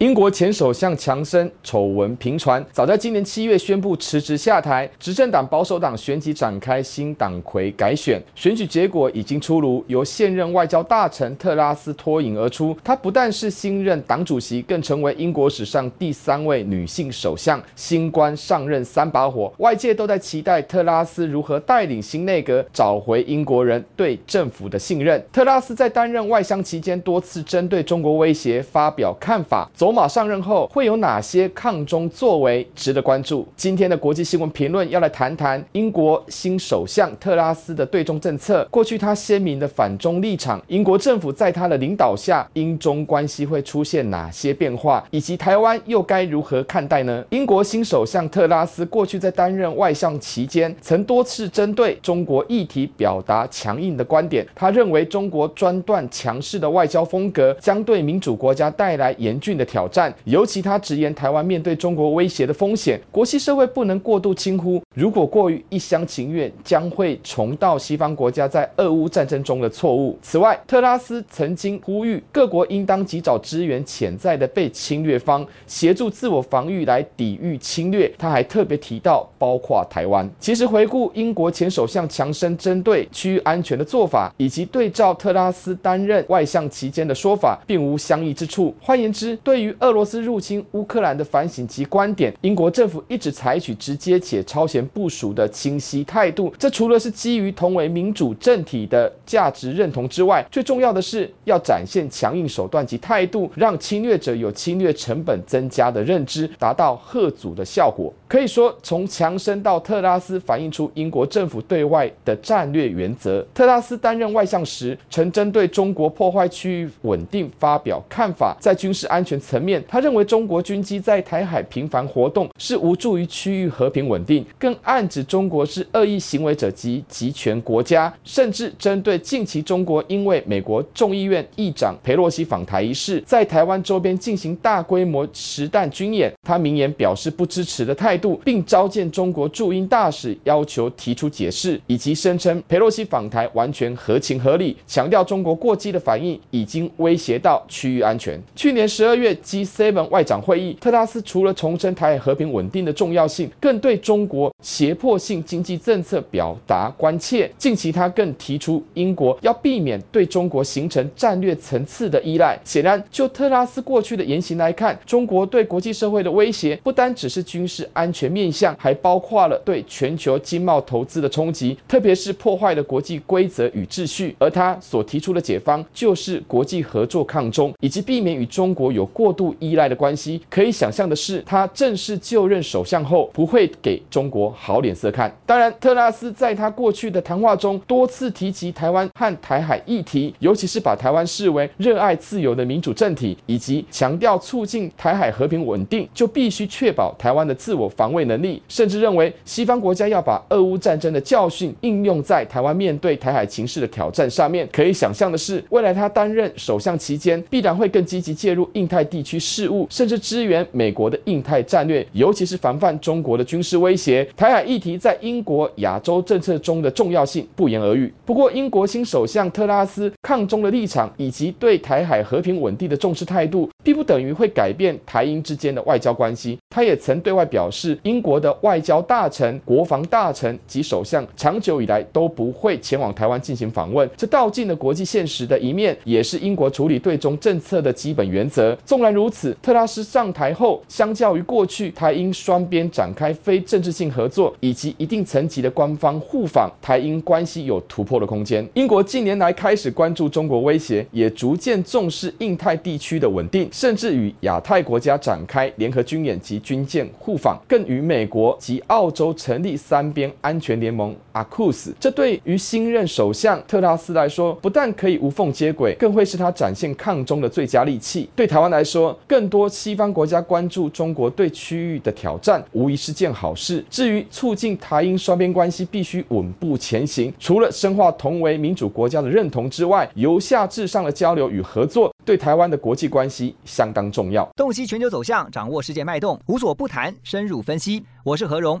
英国前首相强生丑闻频传，早在今年七月宣布辞职下台。执政党保守党旋即展开新党魁改选，选举结果已经出炉，由现任外交大臣特拉斯脱颖而出。她不但是新任党主席，更成为英国史上第三位女性首相。新官上任三把火，外界都在期待特拉斯如何带领新内阁找回英国人对政府的信任。特拉斯在担任外相期间，多次针对中国威胁发表看法。罗马上任后会有哪些抗中作为值得关注？今天的国际新闻评论要来谈谈英国新首相特拉斯的对中政策。过去他鲜明的反中立场，英国政府在他的领导下，英中关系会出现哪些变化，以及台湾又该如何看待呢？英国新首相特拉斯过去在担任外相期间，曾多次针对中国议题表达强硬的观点。他认为中国专断强势的外交风格将对民主国家带来严峻的挑挑战。尤其他直言，台湾面对中国威胁的风险，国际社会不能过度轻忽。如果过于一厢情愿，将会重蹈西方国家在俄乌战争中的错误。此外，特拉斯曾经呼吁各国应当及早支援潜在的被侵略方，协助自我防御来抵御侵略。他还特别提到，包括台湾。其实，回顾英国前首相强生针对区域安全的做法，以及对照特拉斯担任外相期间的说法，并无相异之处。换言之，对于俄罗斯入侵乌克兰的反省及观点，英国政府一直采取直接且超前部署的清晰态度。这除了是基于同为民主政体的价值认同之外，最重要的是要展现强硬手段及态度，让侵略者有侵略成本增加的认知，达到吓阻的效果。可以说，从强生到特拉斯，反映出英国政府对外的战略原则。特拉斯担任外相时，曾针对中国破坏区域稳定发表看法，在军事安全层面，他认为中国军机在台海频繁活动是无助于区域和平稳定，更暗指中国是恶意行为者及集权国家，甚至针对近期中国因为美国众议院议长裴洛西访台一事，在台湾周边进行大规模实弹军演，他明言表示不支持的态度，并召见中国驻英大使，要求提出解释，以及声称裴洛西访台完全合情合理，强调中国过激的反应已经威胁到区域安全。去年十二月，G7。外长会议，特拉斯除了重申台海和平稳定的重要性，更对中国胁迫性经济政策表达关切。近期，他更提出英国要避免对中国形成战略层次的依赖。显然，就特拉斯过去的言行来看，中国对国际社会的威胁不单只是军事安全面向，还包括了对全球经贸投资的冲击，特别是破坏了国际规则与秩序。而他所提出的解方，就是国际合作抗中，以及避免与中国有过过度依赖的关系，可以想象的是，他正式就任首相后，不会给中国好脸色看。当然，特拉斯在他过去的谈话中多次提及台湾和台海议题，尤其是把台湾视为热爱自由的民主政体，以及强调促进台海和平稳定就必须确保台湾的自我防卫能力，甚至认为西方国家要把俄乌战争的教训应用在台湾面对台海情势的挑战上面。可以想象的是，未来他担任首相期间，必然会更积极介入印太地地区事务。甚至支援美国的印太战略，尤其是防范中国的军事威胁。台海议题在英国亚洲政策中的重要性不言而喻。不过，英国新首相特拉斯抗中的立场以及对台海和平稳定的重视态度，并不等于会改变台英之间的外交关系。他也曾对外表示，英国的外交大臣、国防大臣及首相长久以来都不会前往台湾进行访问。这道尽了国际现实的一面，也是英国处理对中政策的基本原则。纵然如此，特拉斯上台后，相较于过去台英双边展开非政治性合作以及一定层级的官方互访，台英关系有突破的空间。英国近年来开始关注中国威胁，也逐渐重视印太地区的稳定，甚至与亚太国家展开联合军演及军舰互访，更与美国及澳洲成立三边安全联盟 AUKUS。这对于新任首相特拉斯来说，不但可以无缝接轨，更会是他展现抗中的最佳利器。对台湾来说，更多西方国家关注中国对区域的挑战，无疑是件好事。至于促进台英双边关系必须稳步前行，除了深化同为民主国家的认同之外，由下至上的交流与合作，对台湾的国际关系相当重要。洞悉全球走向，掌握世界脉动，无所不谈，深入分析。我是何荣。